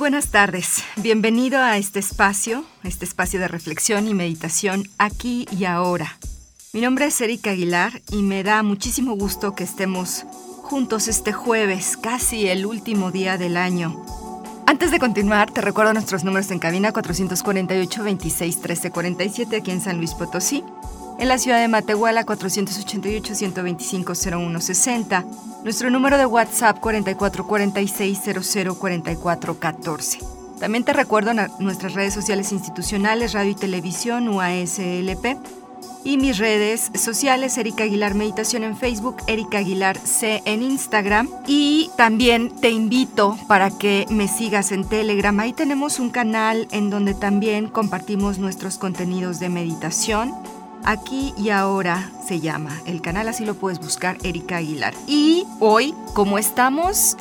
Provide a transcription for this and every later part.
Buenas tardes. Bienvenido a este espacio, este espacio de reflexión y meditación aquí y ahora. Mi nombre es Erika Aguilar y me da muchísimo gusto que estemos juntos este jueves, casi el último día del año. Antes de continuar, te recuerdo nuestros números en cabina 448 26 13 47 aquí en San Luis Potosí, en la ciudad de Matehuala 488 125 01 60, nuestro número de WhatsApp 44 46 00 44 14. También te recuerdo nuestras redes sociales institucionales, radio y televisión, UASLP, y mis redes sociales, Erika Aguilar Meditación en Facebook, Erika Aguilar C en Instagram. Y también te invito para que me sigas en Telegram. Ahí tenemos un canal en donde también compartimos nuestros contenidos de meditación. Aquí y ahora se llama el canal, así lo puedes buscar, Erika Aguilar. Y hoy, como estamos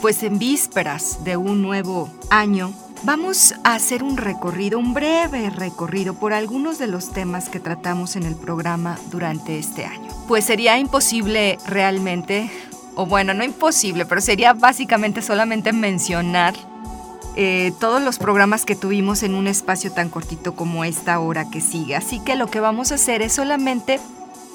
pues en vísperas de un nuevo año, Vamos a hacer un recorrido, un breve recorrido por algunos de los temas que tratamos en el programa durante este año. Pues sería imposible realmente, o bueno, no imposible, pero sería básicamente solamente mencionar eh, todos los programas que tuvimos en un espacio tan cortito como esta hora que sigue. Así que lo que vamos a hacer es solamente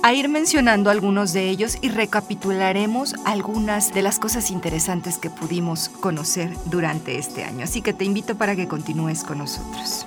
a ir mencionando algunos de ellos y recapitularemos algunas de las cosas interesantes que pudimos conocer durante este año. Así que te invito para que continúes con nosotros.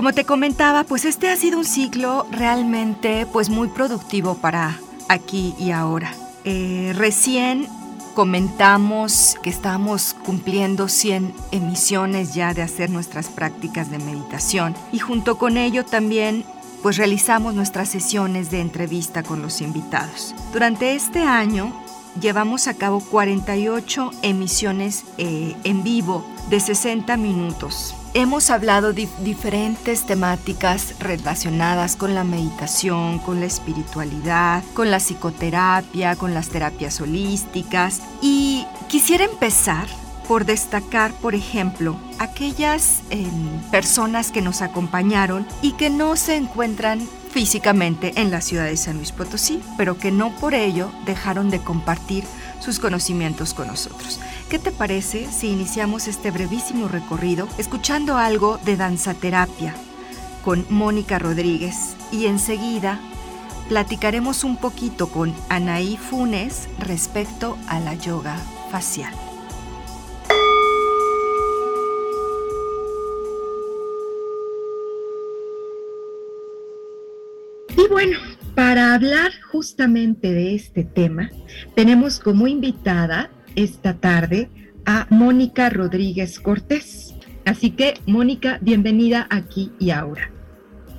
Como te comentaba, pues este ha sido un ciclo realmente pues muy productivo para aquí y ahora. Eh, recién comentamos que estamos cumpliendo 100 emisiones ya de hacer nuestras prácticas de meditación y junto con ello también pues realizamos nuestras sesiones de entrevista con los invitados. Durante este año llevamos a cabo 48 emisiones eh, en vivo de 60 minutos Hemos hablado de diferentes temáticas relacionadas con la meditación, con la espiritualidad, con la psicoterapia, con las terapias holísticas y quisiera empezar por destacar, por ejemplo, aquellas em, personas que nos acompañaron y que no se encuentran físicamente en la ciudad de San Luis Potosí, pero que no por ello dejaron de compartir sus conocimientos con nosotros. ¿Qué te parece si iniciamos este brevísimo recorrido escuchando algo de danzaterapia con Mónica Rodríguez y enseguida platicaremos un poquito con Anaí Funes respecto a la yoga facial? Y bueno, para hablar justamente de este tema, tenemos como invitada esta tarde a Mónica Rodríguez Cortés. Así que, Mónica, bienvenida aquí y ahora.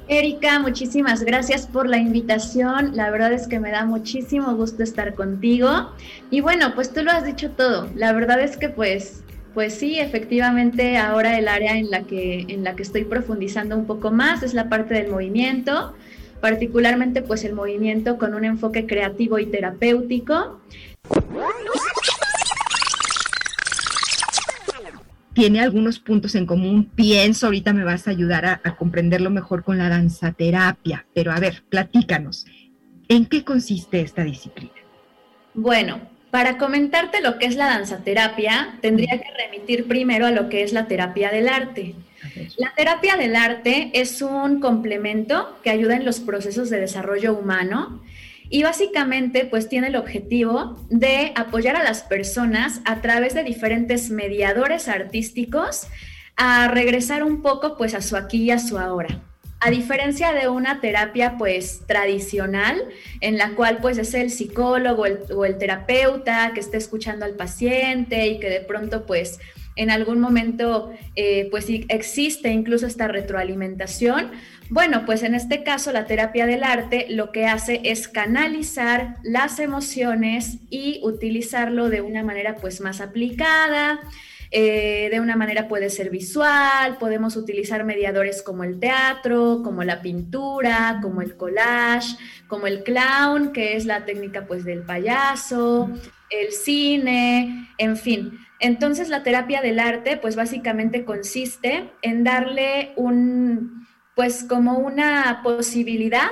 Erika, muchísimas gracias por la invitación. La verdad es que me da muchísimo gusto estar contigo. Y bueno, pues tú lo has dicho todo. La verdad es que pues pues sí, efectivamente, ahora el área en la que en la que estoy profundizando un poco más es la parte del movimiento, particularmente pues el movimiento con un enfoque creativo y terapéutico tiene algunos puntos en común. Pienso, ahorita me vas a ayudar a, comprenderlo mejor con la danzaterapia, pero a ver, platícanos, ¿en qué consiste esta disciplina? Bueno, para comentarte lo que es la danzaterapia, tendría que remitir primero a lo que es la terapia del arte. La terapia del arte es un complemento que ayuda en los procesos de desarrollo humano y básicamente pues tiene el objetivo de apoyar a las personas a través de diferentes mediadores artísticos a regresar un poco pues a su aquí y a su ahora. A diferencia de una terapia pues tradicional en la cual pues es el psicólogo o el terapeuta que está escuchando al paciente y que de pronto pues en algún momento eh, pues existe incluso esta retroalimentación, bueno, pues en este caso la terapia del arte lo que hace es canalizar las emociones y utilizarlo de una manera pues más aplicada, eh, de una manera puede ser visual, podemos utilizar mediadores como el teatro, como la pintura, como el collage, como el clown, que es la técnica pues del payaso, el cine, en fin. Entonces la terapia del arte pues básicamente consiste en darle un pues como una posibilidad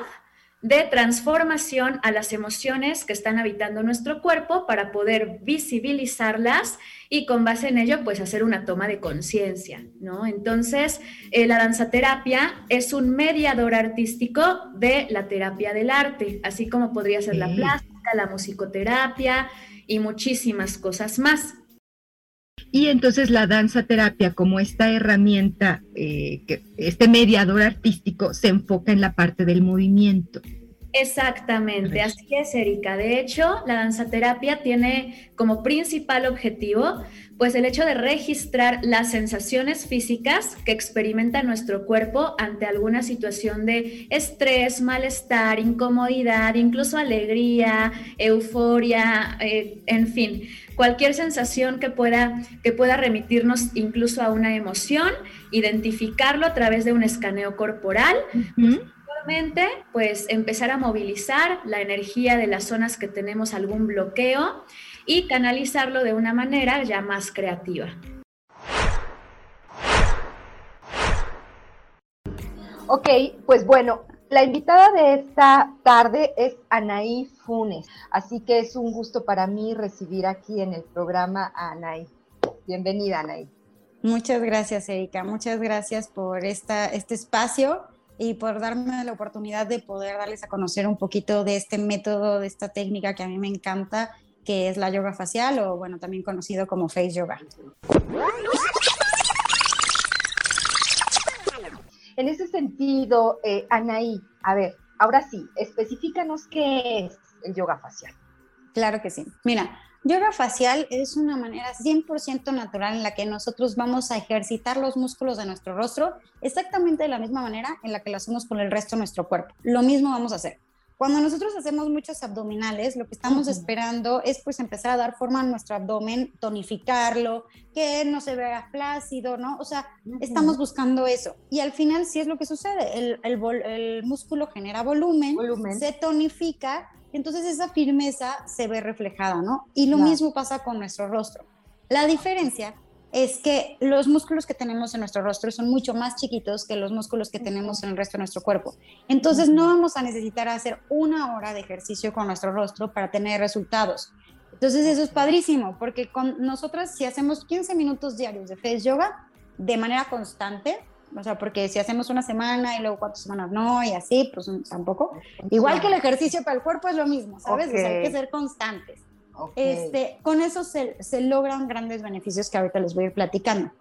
de transformación a las emociones que están habitando nuestro cuerpo para poder visibilizarlas y con base en ello pues hacer una toma de conciencia, ¿no? Entonces, eh, la danzaterapia es un mediador artístico de la terapia del arte, así como podría ser la plástica, la musicoterapia y muchísimas cosas más. Y entonces la danza terapia como esta herramienta, eh, que este mediador artístico se enfoca en la parte del movimiento. Exactamente, así es, Erika. De hecho, la danzaterapia tiene como principal objetivo, pues el hecho de registrar las sensaciones físicas que experimenta nuestro cuerpo ante alguna situación de estrés, malestar, incomodidad, incluso alegría, euforia, eh, en fin, cualquier sensación que pueda, que pueda remitirnos incluso a una emoción, identificarlo a través de un escaneo corporal pues empezar a movilizar la energía de las zonas que tenemos algún bloqueo y canalizarlo de una manera ya más creativa. Ok, pues bueno, la invitada de esta tarde es Anaí Funes, así que es un gusto para mí recibir aquí en el programa a Anaí. Bienvenida, Anaí. Muchas gracias, Erika. Muchas gracias por este espacio y por darme la oportunidad de poder darles a conocer un poquito de este método, de esta técnica que a mí me encanta, que es la yoga facial o bueno, también conocido como face yoga. En ese sentido, eh, Anaí, a ver, ahora sí, específicanos qué es el yoga facial. Claro que sí. Mira, Yoga facial es una manera 100% natural en la que nosotros vamos a ejercitar los músculos de nuestro rostro exactamente de la misma manera en la que lo hacemos con el resto de nuestro cuerpo. Lo mismo vamos a hacer. Cuando nosotros hacemos muchos abdominales, lo que estamos esperando es pues empezar a dar forma a nuestro abdomen, tonificarlo, que no se vea flácido, ¿no? O sea, estamos buscando eso. Y al final sí es lo que sucede. El, el, el músculo genera volumen, volumen, se tonifica entonces esa firmeza se ve reflejada, ¿no? Y lo mismo pasa con nuestro rostro. La diferencia es que los músculos que tenemos en nuestro rostro son mucho más chiquitos que los músculos que tenemos en el resto de nuestro cuerpo. Entonces no vamos a necesitar hacer una hora de ejercicio con nuestro rostro para tener resultados. Entonces eso es padrísimo, porque con nosotras si hacemos 15 minutos diarios de face yoga de manera constante, o sea, porque si hacemos una semana y luego cuatro semanas no, y así, pues tampoco. Igual que el ejercicio para el cuerpo es lo mismo, ¿sabes? hay que ser constantes. Este, con eso se, se, logran grandes beneficios que ahorita les voy a ir platicando.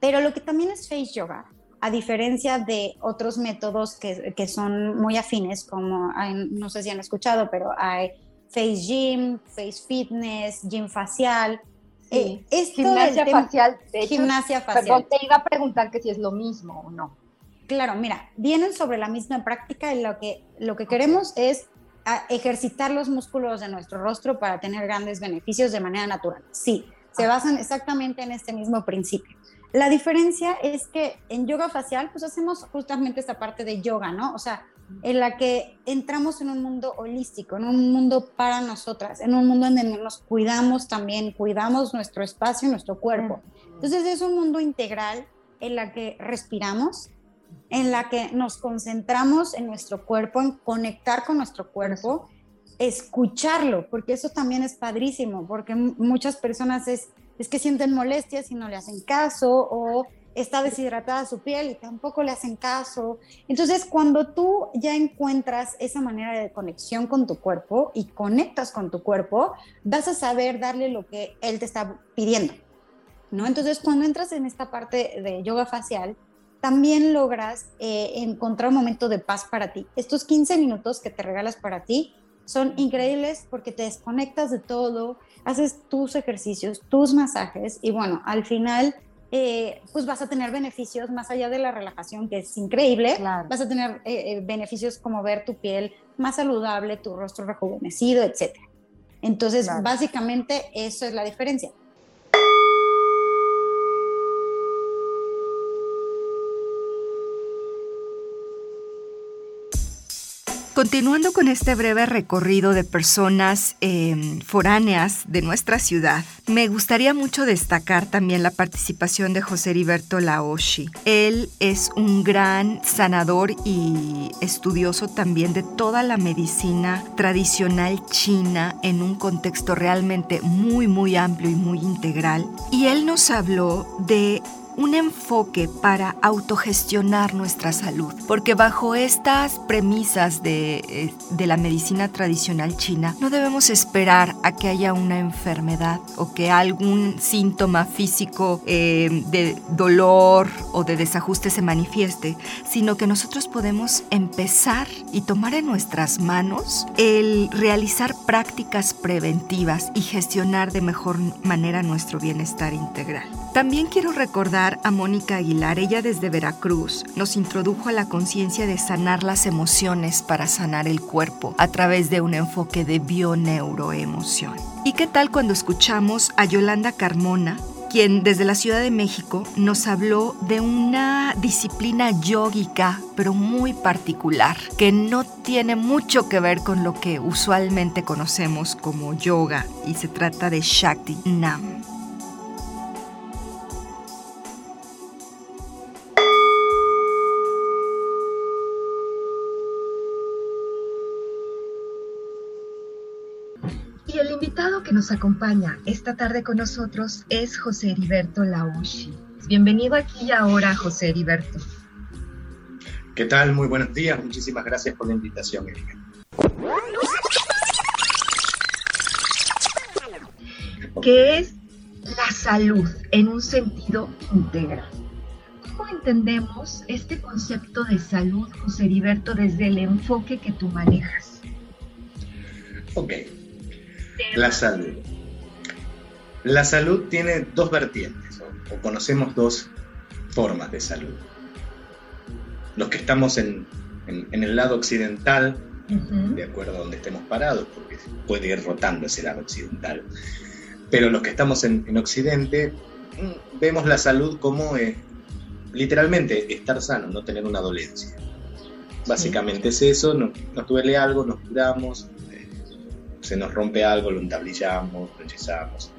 Pero lo que también es face yoga, a diferencia de otros métodos que, que son muy afines, como no sé si han escuchado, pero hay face gym, face fitness, gym facial, eh, gimnasia facial. gimnasia facial. Perdón, te iba a preguntar que si es lo mismo o no. Claro, mira, vienen sobre la misma práctica y lo que, lo que queremos es ah, ejercitar los músculos de nuestro rostro para tener grandes beneficios de manera natural. Sí, se basan exactamente en este mismo principio. La diferencia es que en yoga facial, pues hacemos justamente esta parte de yoga, ¿no? O sea, en la que entramos en un mundo holístico, en un mundo para nosotras, en un mundo en donde nos cuidamos también, cuidamos nuestro espacio, nuestro cuerpo. Entonces es un mundo integral en la que respiramos, en la que nos concentramos en nuestro cuerpo, en conectar con nuestro cuerpo, escucharlo, porque eso también es padrísimo, porque muchas personas es, es que sienten molestias y no le hacen caso o está deshidratada su piel y tampoco le hacen caso. Entonces, cuando tú ya encuentras esa manera de conexión con tu cuerpo y conectas con tu cuerpo, vas a saber darle lo que él te está pidiendo. ¿no? Entonces, cuando entras en esta parte de yoga facial, también logras eh, encontrar un momento de paz para ti. Estos 15 minutos que te regalas para ti son increíbles porque te desconectas de todo, haces tus ejercicios, tus masajes y bueno, al final eh, pues vas a tener beneficios más allá de la relajación, que es increíble. Vas a tener eh, beneficios como ver tu piel más saludable, tu rostro rejuvenecido, etc. Entonces, básicamente eso es la diferencia. Continuando con este breve recorrido de personas em, foráneas de nuestra ciudad, me gustaría mucho destacar también la participación de José Heriberto Laoshi. Él es un gran sanador y estudioso también de toda la medicina tradicional china en un contexto realmente muy, muy amplio y muy integral. Y él nos habló de un enfoque para autogestionar nuestra salud, porque bajo estas premisas eh, de, la medicina tradicional china, no debemos esperar a que haya una enfermedad o que algún síntoma físico eh, de dolor o de desajuste se manifieste, sino que nosotros podemos empezar y tomar en nuestras manos el realizar prácticas preventivas y gestionar de mejor manera nuestro bienestar integral. También quiero recordar a Mónica Aguilar, ella desde Veracruz nos introdujo a la conciencia de sanar las emociones para sanar el cuerpo a través de un enfoque de bioneuroemoción. ¿Y qué tal cuando escuchamos a Yolanda Carmona, quien desde la Ciudad de México nos habló de una disciplina yógica, pero muy particular, que no tiene mucho que ver con lo que usualmente conocemos como yoga, y se trata de Shakti Nam. Que nos acompaña esta tarde con nosotros es José Heriberto Laushi. Bienvenido aquí y ahora, José Heriberto. ¿Qué tal? Muy buenos días. Muchísimas gracias por la invitación, Erika. ¿Qué es la salud en un sentido integral? ¿Cómo entendemos este concepto de salud, José Heriberto, desde el enfoque que tú manejas? Ok, la salud. La salud tiene dos vertientes, o, conocemos dos formas de salud. Los que estamos en, el lado occidental, de acuerdo a donde estemos parados, porque puede ir rotando ese lado occidental, pero los que estamos en, Occidente, mm, vemos la salud como eh, literalmente estar sano, no tener una dolencia. Básicamente es eso, nos, nos duele algo, nos curamos, se nos rompe algo, lo entablillamos, lo hechizamos.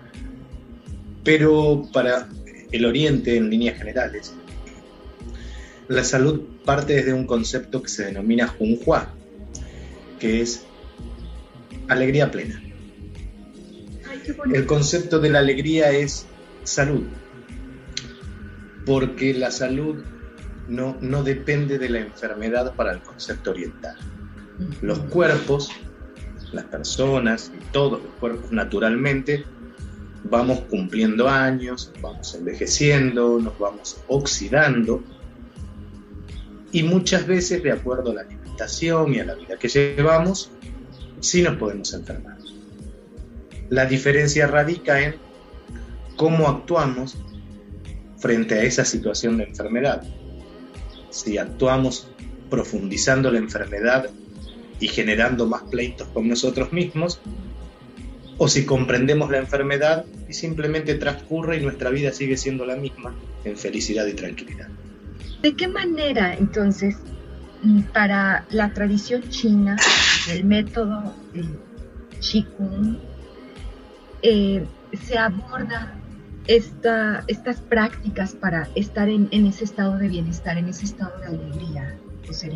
Pero para el Oriente, en líneas generales, la salud parte desde un concepto que se denomina Junhua, que es alegría plena. El concepto de la alegría es salud, porque la salud no, no depende de la enfermedad para el concepto oriental. Los cuerpos las personas y todos los cuerpos naturalmente vamos cumpliendo años, vamos envejeciendo, nos vamos oxidando y muchas veces de acuerdo a la alimentación y a la vida que llevamos, sí nos podemos enfermar. La diferencia radica en cómo actuamos frente a esa situación de enfermedad. Si actuamos profundizando la enfermedad y generando más pleitos con nosotros mismos, o si comprendemos la enfermedad y simplemente transcurre y nuestra vida sigue siendo la misma, en felicidad y tranquilidad. ¿De qué manera entonces para la tradición china, el método Qigong, eh, se aborda esta, estas prácticas para estar en, ese estado de bienestar, en ese estado de alegría, José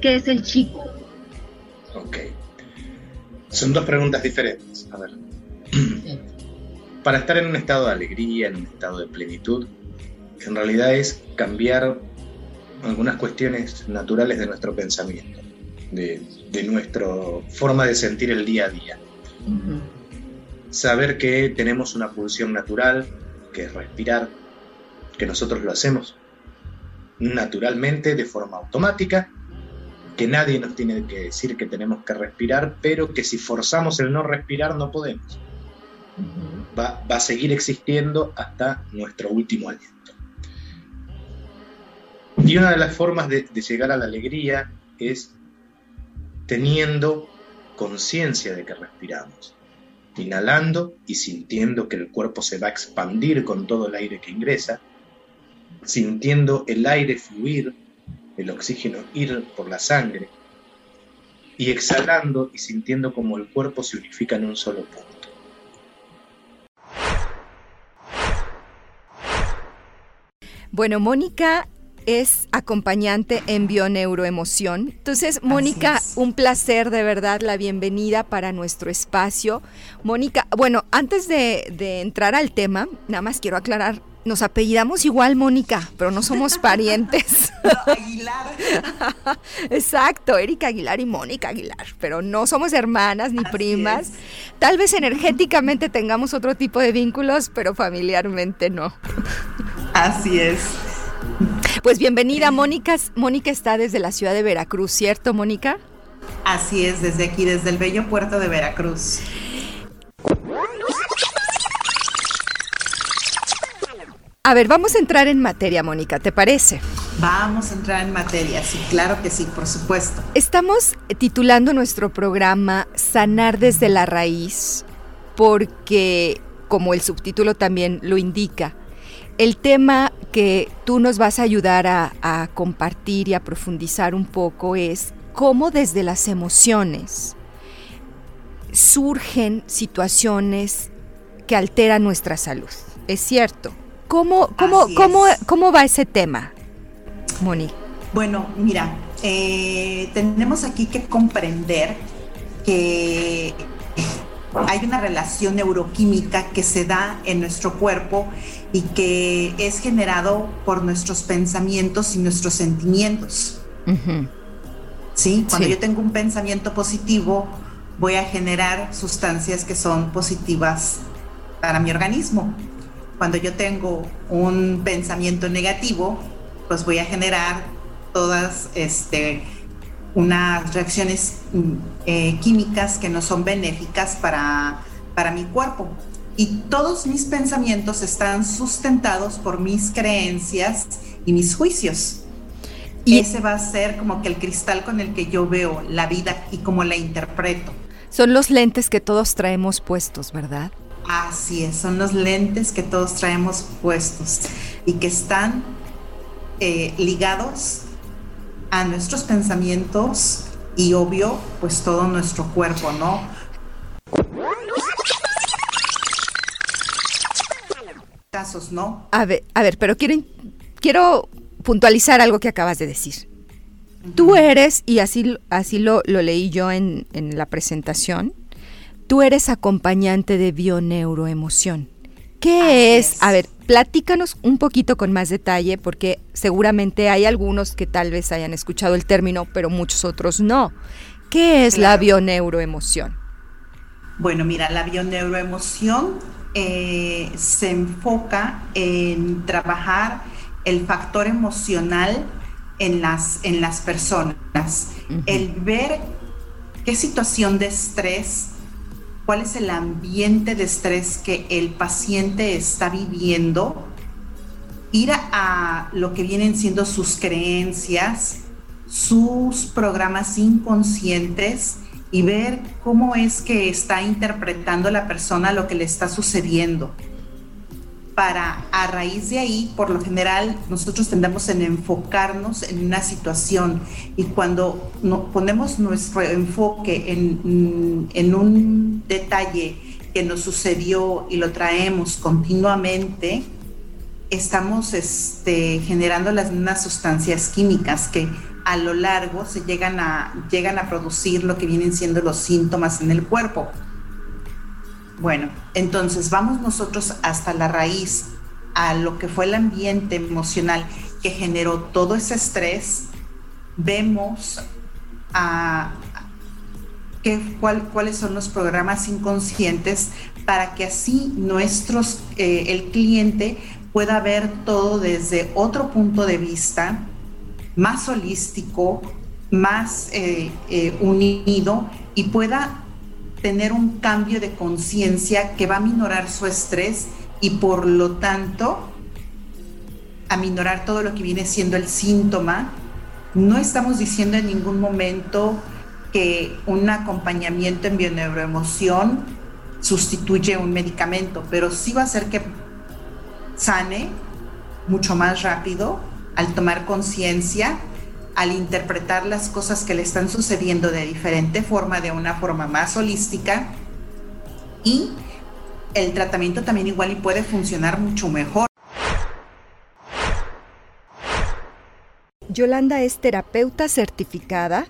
¿Qué es el chico? Ok. Son dos preguntas diferentes. A ver. Para estar en un estado de alegría, en un estado de plenitud, en realidad es cambiar algunas cuestiones naturales de nuestro pensamiento, de, nuestra forma de sentir el día a día. Saber que tenemos una pulsión natural, que es respirar, que nosotros lo hacemos naturalmente, de forma automática, que nadie nos tiene que decir que tenemos que respirar, pero que si forzamos el no respirar no podemos. va, a seguir existiendo hasta nuestro último aliento. Y una de las formas de llegar a la alegría es teniendo conciencia de que respiramos, inhalando y sintiendo que el cuerpo se va a expandir con todo el aire que ingresa, sintiendo el aire fluir, el oxígeno ir por la sangre, y exhalando y sintiendo como el cuerpo se unifica en un solo punto. Bueno, Mónica es acompañante en bioneuroemoción. Entonces, Mónica, un placer de verdad, la bienvenida para nuestro espacio. Mónica, bueno, antes de, de entrar al tema, nada más quiero aclarar nos apellidamos igual, Mónica, pero no somos parientes. Aguilar. Exacto, Erika Aguilar y Mónica Aguilar, pero no somos hermanas ni primas. Tal vez energéticamente tengamos otro tipo de vínculos, pero familiarmente no. Así es. Pues bienvenida, Mónica. Mónica está desde la ciudad de Veracruz, ¿cierto, Mónica? Así es, desde aquí, desde el bello puerto de Veracruz. A ver, vamos a entrar en materia, Mónica, ¿te parece? Vamos a entrar en materia, sí, claro que sí, por supuesto. Estamos titulando nuestro programa Sanar desde la raíz porque, como el subtítulo también lo indica, el tema que tú nos vas a ayudar a, compartir y a profundizar un poco es cómo desde las emociones surgen situaciones que alteran nuestra salud. Es cierto. ¿Cómo, cómo, cómo, cómo va ese tema, Moni? Bueno, mira, eh, tenemos aquí que comprender que hay una relación neuroquímica que se da en nuestro cuerpo y que es generado por nuestros pensamientos y nuestros sentimientos. ¿Sí? Cuando yo tengo un pensamiento positivo, voy a generar sustancias que son positivas para mi organismo. Cuando yo tengo un pensamiento negativo, pues voy a generar todas este, unas reacciones mm, eh, químicas que no son benéficas para, para mi cuerpo y todos mis pensamientos están sustentados por mis creencias y mis juicios. Y ese va a ser como que el cristal con el que yo veo la vida y cómo la interpreto. Son los lentes que todos traemos puestos, ¿verdad? Así es, son los lentes que todos traemos puestos y que están eh, ligados a nuestros pensamientos y obvio, pues todo nuestro cuerpo, ¿no? Casos, ¿no? A ver, a ver, pero quiero, quiero puntualizar algo que acabas de decir. Tú eres, y así, así lo, lo leí yo en, en, la presentación, tú eres acompañante de bioneuroemoción. ¿Qué es? A ver, platícanos un poquito con más detalle, porque seguramente hay algunos que tal vez hayan escuchado el término, pero muchos otros no. ¿Qué es la bioneuroemoción? Bueno, mira, la bioneuroemoción eh, se enfoca en trabajar el factor emocional en las, en las personas, el ver qué situación de estrés, cuál es el ambiente de estrés que el paciente está viviendo, ir a lo que vienen siendo sus creencias, sus programas inconscientes y ver cómo es que está interpretando la persona lo que le está sucediendo. Para a raíz de ahí, por lo general, nosotros tendemos en enfocarnos en una situación y cuando ponemos nuestro enfoque en, en un detalle que nos sucedió y lo traemos continuamente, estamos este, generando las mismas sustancias químicas que a lo largo se llegan a, llegan a producir lo que vienen siendo los síntomas en el cuerpo. Bueno, entonces vamos nosotros hasta la raíz, a lo que fue el ambiente emocional que generó todo ese estrés, vemos a, qué, cuáles son los programas inconscientes para que así nuestros, eh, el cliente pueda ver todo desde otro punto de vista más holístico, más eh, eh, unido y pueda tener un cambio de conciencia que va a minorar su estrés y por lo tanto a minorar todo lo que viene siendo el síntoma. No estamos diciendo en ningún momento que un acompañamiento en bioneuroemoción sustituye un medicamento, pero sí va a hacer que sane mucho más rápido al tomar conciencia, al interpretar las cosas que le están sucediendo de diferente forma, de una forma más holística y el tratamiento también igual y puede funcionar mucho mejor. Yolanda es terapeuta certificada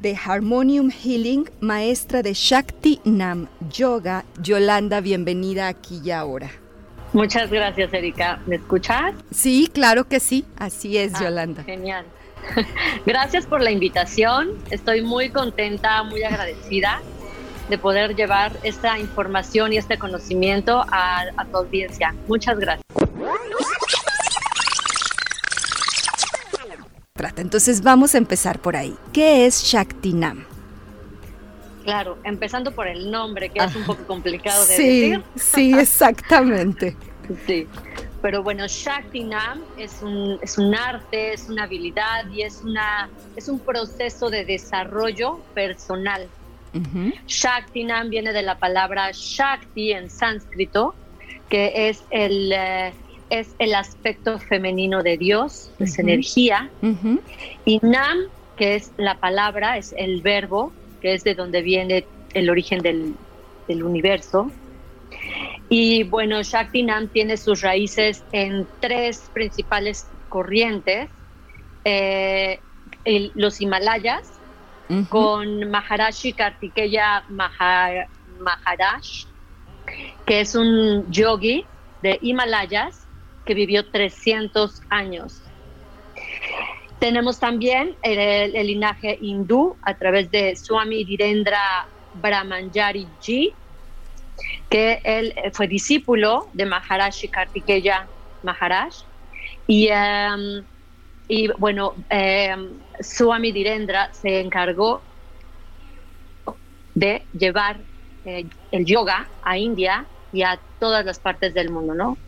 de Harmonium Healing, maestra de Shakti Nam Yoga. Yolanda, bienvenida aquí y ahora. Muchas gracias, Erika. ¿Me escuchas? Sí, claro que sí. Así es, ah, Yolanda. Genial. Gracias por la invitación. Estoy muy contenta, muy agradecida de poder llevar esta información y este conocimiento a, a tu audiencia. Muchas gracias. Entonces vamos a empezar por ahí. ¿Qué es Shaktinam? Claro, empezando por el nombre, que es un poco complicado de decir. Sí, exactamente. sí, pero bueno, Shaktinam es un, es un arte, es una habilidad y es, una, es un proceso de desarrollo personal. Shaktinam viene de la palabra Shakti en sánscrito, que es el... Eh, es el aspecto femenino de Dios, es energía. Y Nam, que es la palabra, es el verbo, que es de donde viene el origen del, universo. Y bueno, Shakti Nam tiene sus raíces en tres principales corrientes. Eh, los Himalayas, con Maharashi Kartikeya Maharaj, que es un yogi de Himalayas que vivió 300 años. Tenemos también el, linaje hindú a través de Swami Dhirendra Brahmanjari Ji, que él fue discípulo de Maharashi Kartikeya Maharaj. Y, em, y bueno, em, Swami Dhirendra se encargó de llevar eh, el yoga a India y a todas las partes del mundo, ¿no?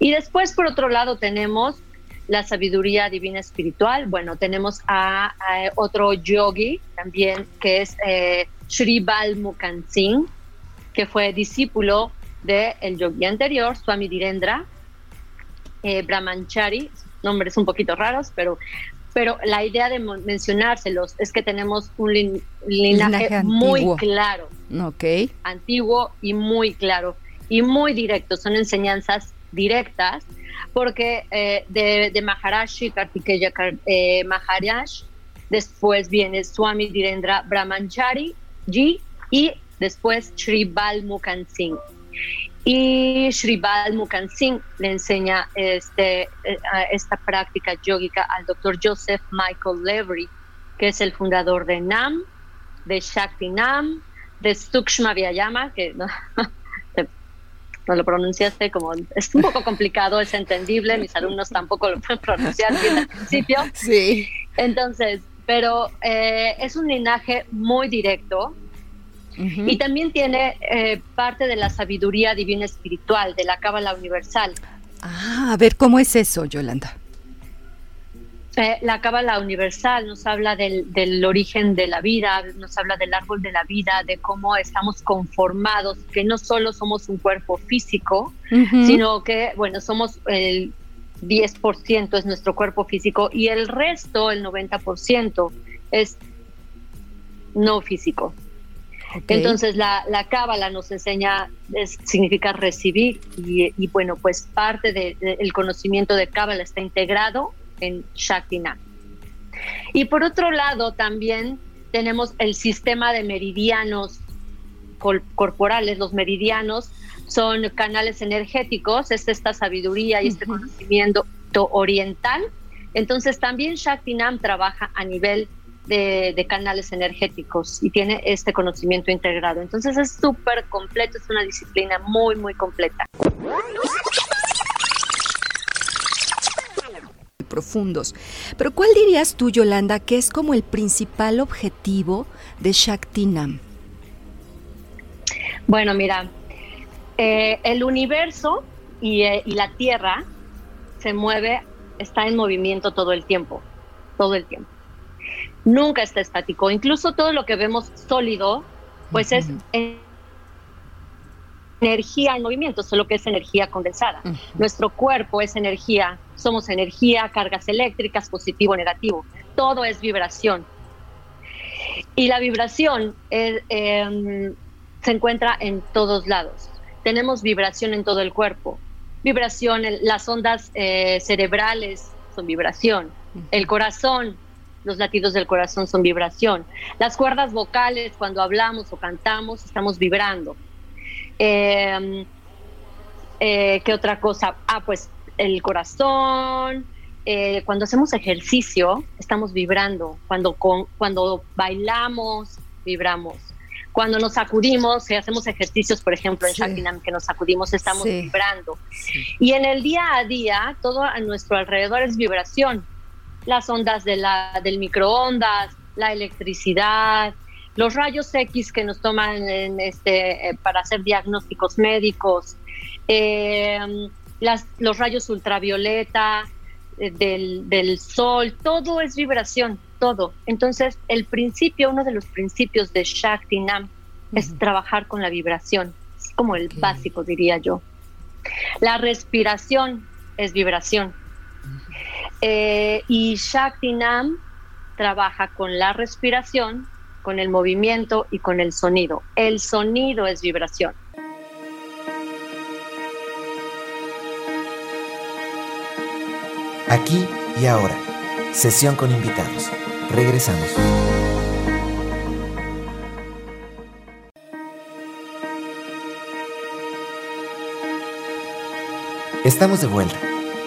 Y después, por otro lado, tenemos la sabiduría divina espiritual. Bueno, tenemos a, otro yogi también, que es eh, Sri Balmukhan Singh, que fue discípulo del el yogi anterior, Swami Dhirendra eh, Brahmanchari, nombres un poquito raros, pero, pero la idea de mencionárselos es que tenemos un linaje, muy claro, okay. antiguo y muy claro y muy directo. Son enseñanzas directas, porque eh, de, de, Maharashi Kartikeya eh, Maharaj, después viene Swami Dhirendra Brahmanchari Ji y después Sri Balmukhan Singh. Y Sri Balmukhan Singh le enseña este, eh, esta práctica yogica al doctor Joseph Michael Levry, que es el fundador de NAM, de Shakti NAM, de Sukshma Vyayama, que no, no lo pronunciaste como es un poco complicado, es entendible, mis alumnos tampoco lo pueden pronunciar bien al principio. Sí. Entonces, pero eh, es un linaje muy directo y también tiene eh, parte de la sabiduría divina espiritual, de la Cábala Universal. Ah, a ver, ¿cómo es eso, Yolanda? Eh, la Cábala Universal nos habla del, origen de la vida, nos habla del árbol de la vida, de cómo estamos conformados, que no solo somos un cuerpo físico, sino que, bueno, somos el 10% es nuestro cuerpo físico y el resto, el 90%, es no físico. Entonces la, la cábala nos enseña, significa recibir y, bueno, pues parte del conocimiento de cábala está integrado en Shaktina. Y por otro lado, también tenemos el sistema de meridianos corporales. Los meridianos son canales energéticos, es esta sabiduría y este conocimiento oriental. Entonces también Shaktinam trabaja a nivel de, de, canales energéticos y tiene este conocimiento integrado. Entonces es súper completo, es una disciplina muy, muy completa profundos. Pero ¿cuál dirías tú, Yolanda, que es como el principal objetivo de Shaktinam? Bueno, mira, eh, el universo eh, y, la Tierra se mueve, está en movimiento todo el tiempo, todo el tiempo. Nunca está estático. Incluso todo lo que vemos sólido, pues es energía en movimiento, solo que es energía condensada. Nuestro cuerpo es energía, somos energía, cargas eléctricas, positivo, negativo. Todo es vibración. Y la vibración em, se encuentra en todos lados. Tenemos vibración en todo el cuerpo. Vibración, las ondas eh, cerebrales son vibración. El corazón, los latidos del corazón son vibración. Las cuerdas vocales, cuando hablamos o cantamos, estamos vibrando. Em, eh, ¿Qué otra cosa? Ah, pues el corazón. Eh, cuando hacemos ejercicio, estamos vibrando. Cuando, cuando bailamos, vibramos. Cuando nos sacudimos, si hacemos ejercicios, por ejemplo, en sí. que nos sacudimos, estamos vibrando. Y en el día a día, todo a nuestro alrededor es vibración. Las ondas de la, del microondas, la electricidad, los rayos X que nos toman en este, eh, para hacer diagnósticos médicos, eh, las, los rayos ultravioleta eh, del, del sol, todo es vibración todo. Entonces, el principio, uno de los principios de Shakti Nam es trabajar con la vibración. Es como el básico, diría yo. La respiración es vibración. Eh, y Shakti Nam trabaja con la respiración, con el movimiento y con el sonido. El sonido es vibración. Aquí y ahora, sesión con invitados. Regresamos. Estamos de vuelta,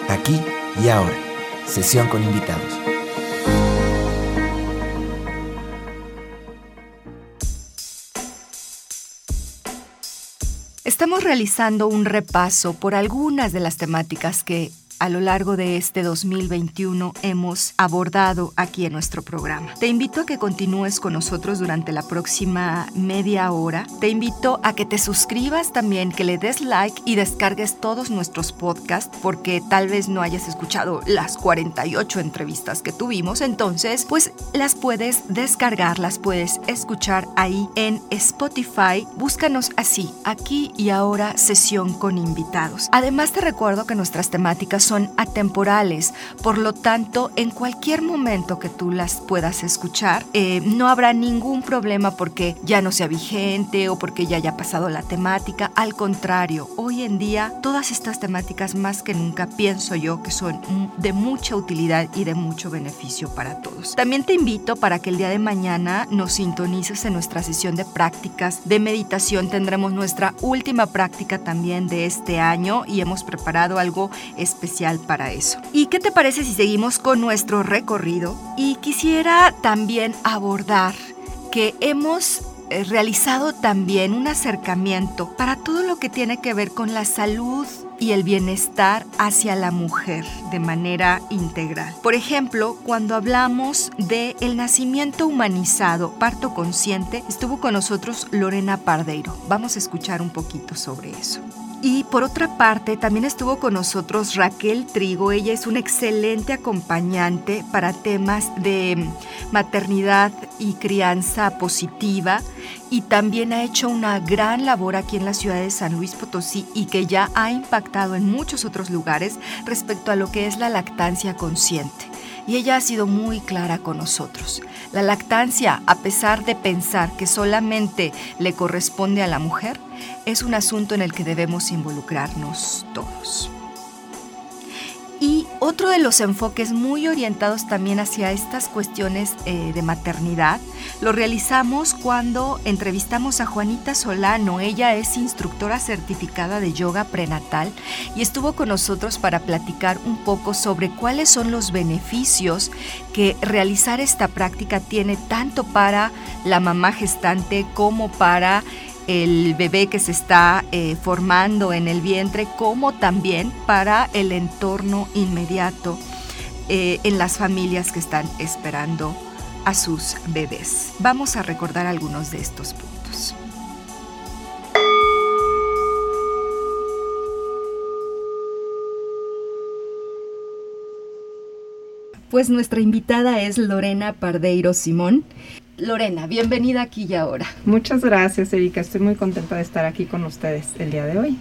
aquí y ahora. Sesión con invitados. Estamos realizando un repaso por algunas de las temáticas que a lo largo de este 2021 hemos abordado aquí en nuestro programa. Te invito a que continúes con nosotros durante la próxima media hora. Te invito a que te suscribas también, que le des like y descargues todos nuestros podcasts porque tal vez no hayas escuchado las 48 entrevistas que tuvimos. Entonces, pues las puedes descargar, las puedes escuchar ahí en Spotify. Búscanos así, aquí y ahora sesión con invitados. Además te recuerdo que nuestras temáticas son atemporales, por lo tanto, en cualquier momento que tú las puedas escuchar, eh, no habrá ningún problema porque ya no sea vigente o porque ya haya pasado la temática. Al contrario, hoy en día todas estas temáticas más que nunca pienso yo que son de mucha utilidad y de mucho beneficio para todos. También te invito para que el día de mañana nos sintonices en nuestra sesión de prácticas de meditación. Tendremos nuestra última práctica también de este año y hemos preparado algo especial para eso. ¿Y qué te parece si seguimos con nuestro recorrido? Y quisiera también abordar que hemos eh, realizado también un acercamiento para todo lo que tiene que ver con la salud y el bienestar hacia la mujer de manera integral. Por ejemplo, cuando hablamos de el nacimiento humanizado, parto consciente, estuvo con nosotros Lorena Pardeiro. Vamos a escuchar un poquito sobre eso. Y por otra parte, también estuvo con nosotros Raquel Trigo. Ella es una excelente acompañante para temas de maternidad y crianza positiva y también ha hecho una gran labor aquí en la ciudad de San Luis Potosí y que ya ha impactado en muchos otros lugares respecto a lo que es la lactancia consciente y ella ha sido muy clara con nosotros. La lactancia, a pesar de pensar que solamente le corresponde a la mujer, es un asunto en el que debemos involucrarnos todos. Y otro de los enfoques muy orientados también hacia estas cuestiones eh, de maternidad lo realizamos cuando entrevistamos a Juanita Solano. Ella es instructora certificada de yoga prenatal y estuvo con nosotros para platicar un poco sobre cuáles son los beneficios que realizar esta práctica tiene tanto para la mamá gestante como para el bebé que se está eh, formando en el vientre, como también para el entorno inmediato eh, en las familias que están esperando a sus bebés. Vamos a recordar algunos de estos puntos. Pues nuestra invitada es Lorena Pardeiro Simón. Lorena, bienvenida aquí y ahora. Muchas gracias, Erika. Estoy muy contenta de estar aquí con ustedes el día de hoy.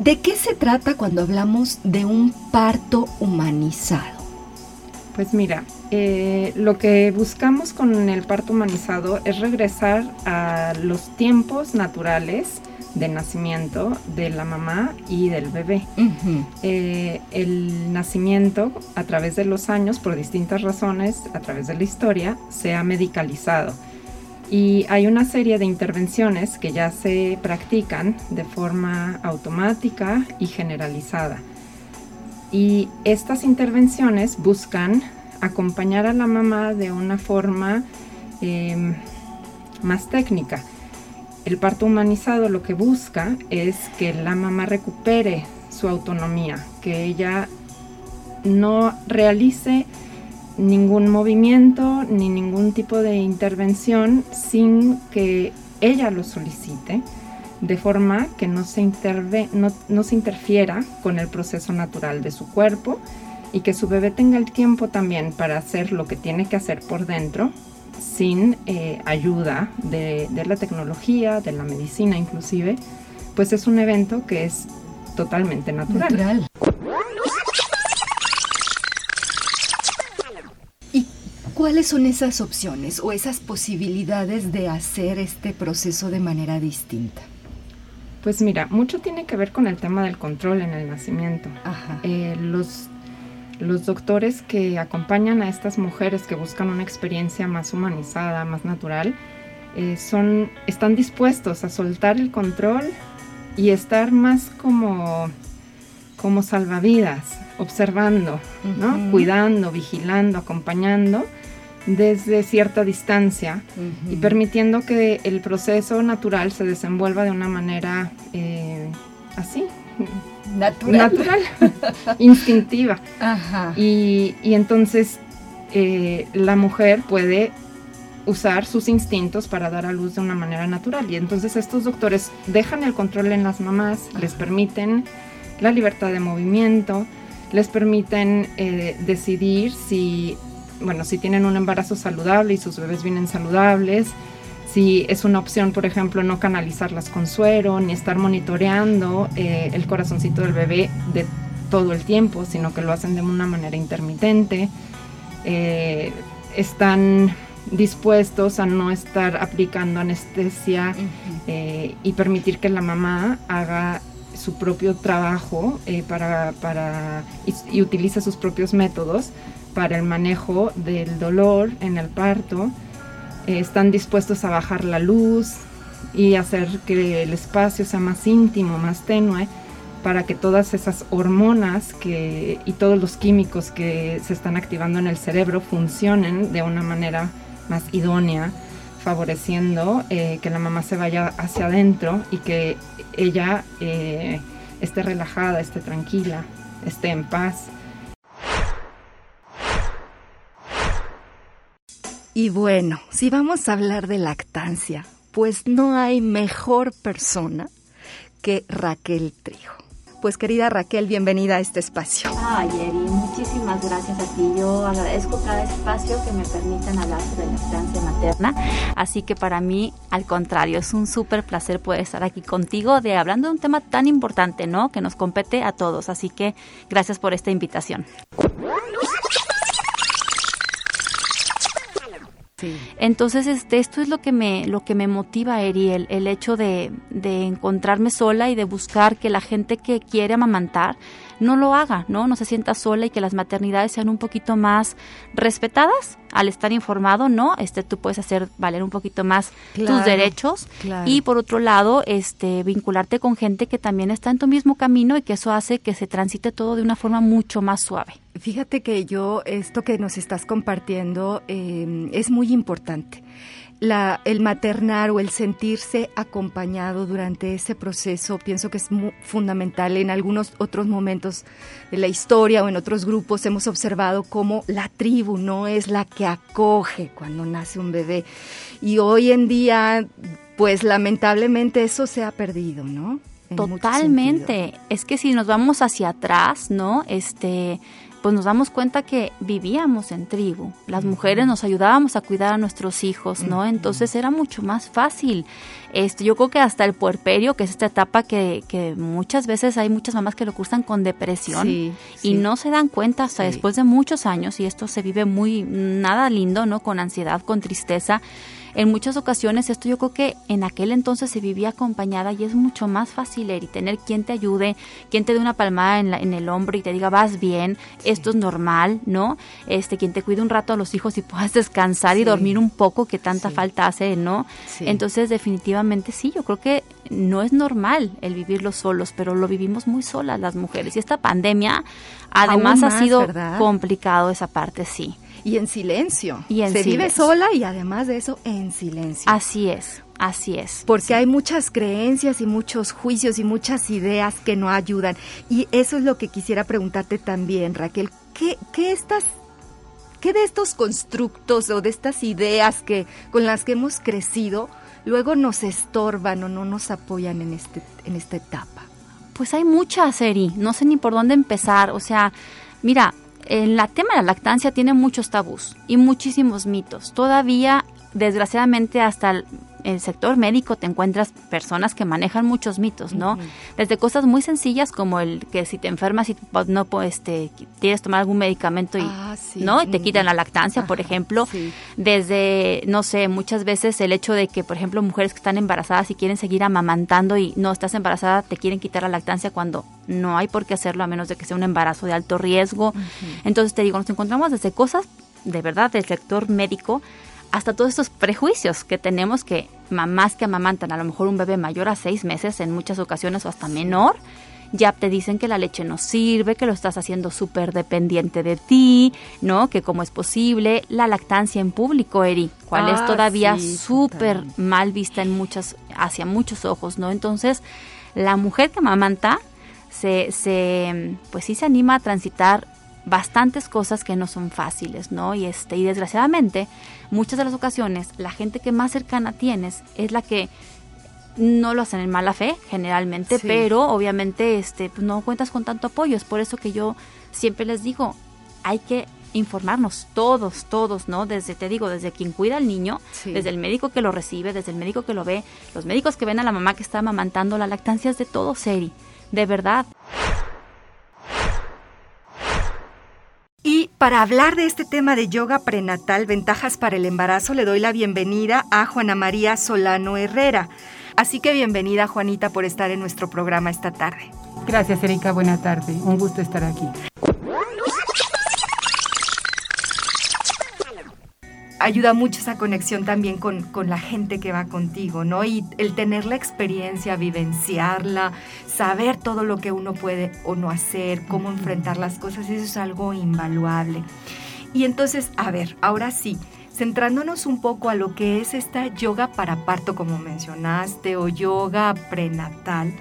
¿De qué se trata cuando hablamos de un parto humanizado? Pues mira, eh, lo que buscamos con el parto humanizado es regresar a los tiempos naturales de nacimiento de la mamá y del bebé. Eh, el nacimiento a través de los años, por distintas razones, a través de la historia, se ha medicalizado. Y hay una serie de intervenciones que ya se practican de forma automática y generalizada. Y estas intervenciones buscan acompañar a la mamá de una forma em, más técnica. El parto humanizado lo que busca es que la mamá recupere su autonomía, que ella no realice ningún movimiento ni ningún tipo de intervención sin que ella lo solicite, de forma que no se, no se interfiera con el proceso natural de su cuerpo y que su bebé tenga el tiempo también para hacer lo que tiene que hacer por dentro sin eh, ayuda de, la tecnología, de la medicina inclusive, pues es un evento que es totalmente natural. ¿Y cuáles son esas opciones o esas posibilidades de hacer este proceso de manera distinta? Pues mira, mucho tiene que ver con el tema del control en el nacimiento. Eh, los los doctores que acompañan a estas mujeres que buscan una experiencia más humanizada, más natural, eh, son, están dispuestos a soltar el control y estar más como, como salvavidas, observando, cuidando, vigilando, acompañando desde cierta distancia y permitiendo que el proceso natural se desenvuelva de una manera eh, así, natural, instintiva. Y, entonces eh, la mujer puede usar sus instintos para dar a luz de una manera natural. Y entonces estos doctores dejan el control en las mamás, les permiten la libertad de movimiento, les permiten eh, decidir si, bueno, si tienen un embarazo saludable y sus bebés vienen saludables, si es una opción, por ejemplo, no canalizarlas con suero, ni estar monitoreando eh, el corazoncito del bebé de todo el tiempo, sino que lo hacen de una manera intermitente. Eh, están dispuestos a no estar aplicando anestesia eh, y permitir que la mamá haga su propio trabajo para, para y, y utilice sus propios métodos para el manejo del dolor en el parto eh, están dispuestos a bajar la luz y hacer que el espacio sea más íntimo, más tenue, para que todas esas hormonas y todos los químicos que se están activando en el cerebro funcionen de una manera más idónea, favoreciendo eh, que la mamá se vaya hacia adentro y que ella eh, esté relajada, esté tranquila, esté en paz. Y bueno, si vamos a hablar de lactancia, pues no hay mejor persona que Raquel Trijo. Pues querida Raquel, bienvenida a este espacio. Ay, Eri, muchísimas gracias a ti. Yo agradezco cada espacio que me permitan hablar sobre lactancia materna. Así que para mí, al contrario, es un súper placer poder estar aquí contigo de hablando de un tema tan importante, ¿no? Que nos compete a todos. Así que gracias por esta invitación. Entonces, este, esto es lo que me, lo que me motiva, Eri, el, el hecho de, de, encontrarme sola y de buscar que la gente que quiere amamantar no lo haga, ¿no? No se sienta sola y que las maternidades sean un poquito más respetadas al estar informado, ¿no? Este, tú puedes hacer valer un poquito más tus derechos y por otro lado, este, vincularte con gente que también está en tu mismo camino y que eso hace que se transite todo de una forma mucho más suave. Fíjate que yo, esto que nos estás compartiendo eh, es muy importante. La, el maternar o el sentirse acompañado durante ese proceso, pienso que es fundamental. En algunos otros momentos de la historia o en otros grupos hemos observado cómo la tribu no es la que acoge cuando nace un bebé. Y hoy en día, pues lamentablemente eso se ha perdido, ¿no? Totalmente. Es que si nos vamos hacia atrás, ¿no? Este, pues nos damos cuenta que vivíamos en tribu. Las mujeres nos ayudábamos a cuidar a nuestros hijos, ¿no? Entonces era mucho más fácil. Este, yo creo que hasta el puerperio, que es esta etapa que, que muchas veces hay muchas mamás que lo cursan con depresión y no se dan cuenta hasta después de muchos años y esto se vive muy nada lindo, ¿no? Con ansiedad, con tristeza en muchas ocasiones esto yo creo que en aquel entonces se vivía acompañada y es mucho más fácil, Eri, tener quien te ayude, quien te dé una palmada en, en el hombro y te diga vas bien, esto es normal, ¿no? Este, quien te cuide un rato a los hijos y puedas descansar y dormir un poco que tanta falta hace, ¿no? Entonces definitivamente sí, yo creo que no es normal el vivirlo solos, pero lo vivimos muy solas las mujeres y esta pandemia además ha sido complicado esa parte, sí. Y en silencio. Y Se vive sola y además de eso en silencio. Así es. Así es. Porque hay muchas creencias y muchos juicios y muchas ideas que no ayudan. Y eso es lo que quisiera preguntarte también, Raquel. ¿Qué, qué estas ¿Qué de estos constructos o de estas ideas que con las que hemos crecido luego nos estorban o no nos apoyan en este en esta etapa? Pues hay muchas, Eri, no sé ni por dónde empezar, o sea, mira, en la tema de la lactancia tiene muchos tabús y muchísimos mitos. Todavía, desgraciadamente, hasta el sector médico te encuentras personas que manejan muchos mitos, ¿no? Desde cosas muy sencillas como el que si te enfermas y no puedes, este, quieres tomar algún medicamento y, ah, ¿no? Y te quitan la lactancia, por ejemplo. Desde, no sé, muchas veces el hecho de que, por ejemplo, mujeres que están embarazadas y quieren seguir amamantando y no estás embarazada, te quieren quitar la lactancia cuando no hay por qué hacerlo a menos de que sea un embarazo de alto riesgo. Entonces te digo, nos encontramos desde cosas de verdad del sector médico hasta todos estos prejuicios que tenemos que mamás que amamantan a lo mejor un bebé mayor a seis meses en muchas ocasiones o hasta menor, ya te dicen que la leche no sirve, que lo estás haciendo súper dependiente de ti, ¿no? Que cómo es posible. La lactancia en público, Eri, cual es ah, todavía súper mal vista en muchas, hacia muchos ojos, ¿no? Entonces, la mujer que amamanta se, se, pues sí se anima a transitar bastantes cosas que no son fáciles, ¿no? Y este, y desgraciadamente, muchas de las ocasiones, la gente que más cercana tienes es la que no lo hacen en mala fe, generalmente, pero obviamente este, pues, no cuentas con tanto apoyo. Es por eso que yo siempre les digo, hay que informarnos todos, todos, ¿no? Desde, te digo, desde quien cuida al niño, desde el médico que lo recibe, desde el médico que lo ve, los médicos que ven a la mamá que está amamantando, la lactancia es de todo, Seri, de verdad. Y para hablar de este tema de yoga prenatal, ventajas para el embarazo, le doy la bienvenida a Juana María Solano Herrera. Así que bienvenida Juanita por estar en nuestro programa esta tarde. Gracias Erika, buena tarde. Un gusto estar aquí. Ayuda mucho esa conexión también con, con, la gente que va contigo, ¿no? Y el tener la experiencia, vivenciarla, saber todo lo que uno puede o no hacer, cómo enfrentar las cosas, eso es algo invaluable. Y entonces, a ver, ahora sí, centrándonos un poco a lo que es esta yoga para parto, como mencionaste, o yoga prenatal,